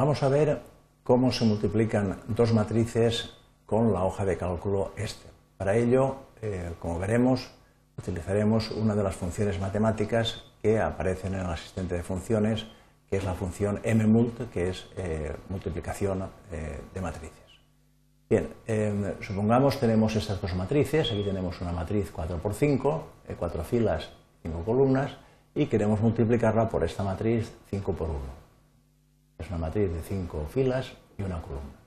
Vamos a ver cómo se multiplican dos matrices con la hoja de cálculo Excel. Para ello, eh, como veremos, utilizaremos una de las funciones matemáticas que aparecen en el asistente de funciones, que es la función mmult, que es eh, multiplicación eh, de matrices. Bien, em, supongamos tenemos estas dos matrices, aquí tenemos una matriz 4x5, cuatro filas, cinco columnas, y queremos multiplicarla por esta matriz 5 por 1. Es una matriz de cinco filas y una columna.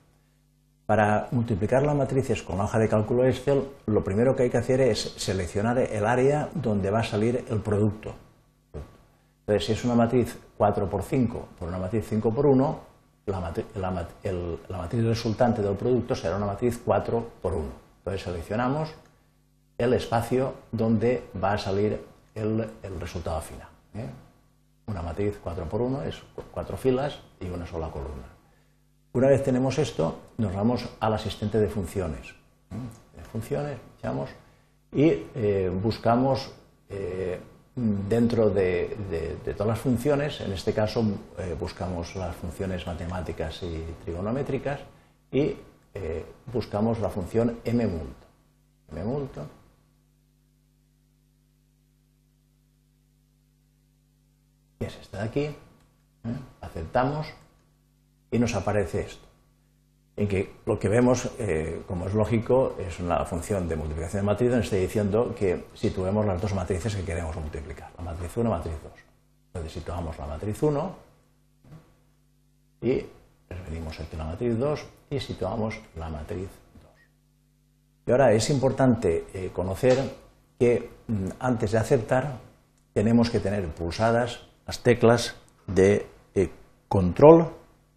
Para multiplicar las matrices con la hoja de cálculo Excel, lo primero que hay que hacer es seleccionar el área donde va a salir el producto. Entonces, si es una matriz 4 por 5 por una matriz 5 por 1, la, matriz resultante del producto será una matriz 4 por 1. Entonces, seleccionamos el espacio donde va a salir el, resultado final. ¿eh? Una matriz 4 por 1 es cuatro filas y una sola columna. Una vez tenemos esto, nos vamos al asistente de funciones. ¿eh? De funciones, echamos y eh, buscamos dentro de, todas las funciones, en este caso buscamos las funciones matemáticas y trigonométricas y buscamos la función mmult. mmult es esta de aquí, ¿eh? aceptamos y nos aparece esto. En que lo que vemos, eh, como es lógico, es una función de multiplicación de matriz donde estoy diciendo que situemos las dos matrices que queremos multiplicar, la matriz 1 y la matriz 2. Entonces situamos la matriz 1 y venimos aquí la matriz 2 y situamos la matriz 2. Y ahora es importante eh, conocer que mm, antes de aceptar tenemos que tener pulsadas las teclas de eh, control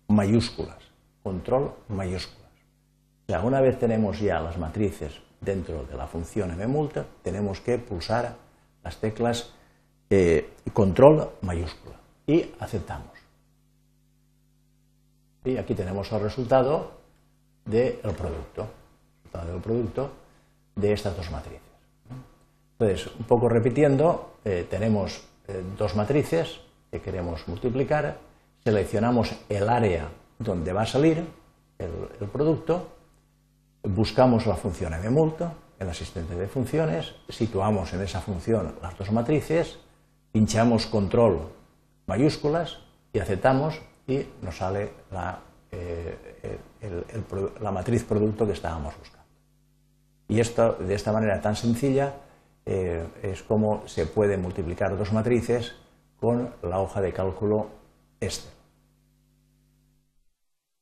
mayúsculas. Control mayúsculas. O sea, una vez tenemos ya las matrices dentro de la función mmulta, tenemos que pulsar las teclas eh, control mayúscula y aceptamos. Y aquí tenemos el resultado del producto, resultado del producto de estas dos matrices. Entonces, un poco repitiendo, eh, tenemos dos matrices que queremos multiplicar, seleccionamos el área donde va a salir el, producto, buscamos la función mmult, el asistente de funciones, situamos en esa función las dos matrices, pinchamos control mayúsculas y aceptamos y nos sale la, eh, la matriz producto que estábamos buscando. Y esto, de esta manera tan sencilla, eh, es como se puede multiplicar dos matrices con la hoja de cálculo Excel.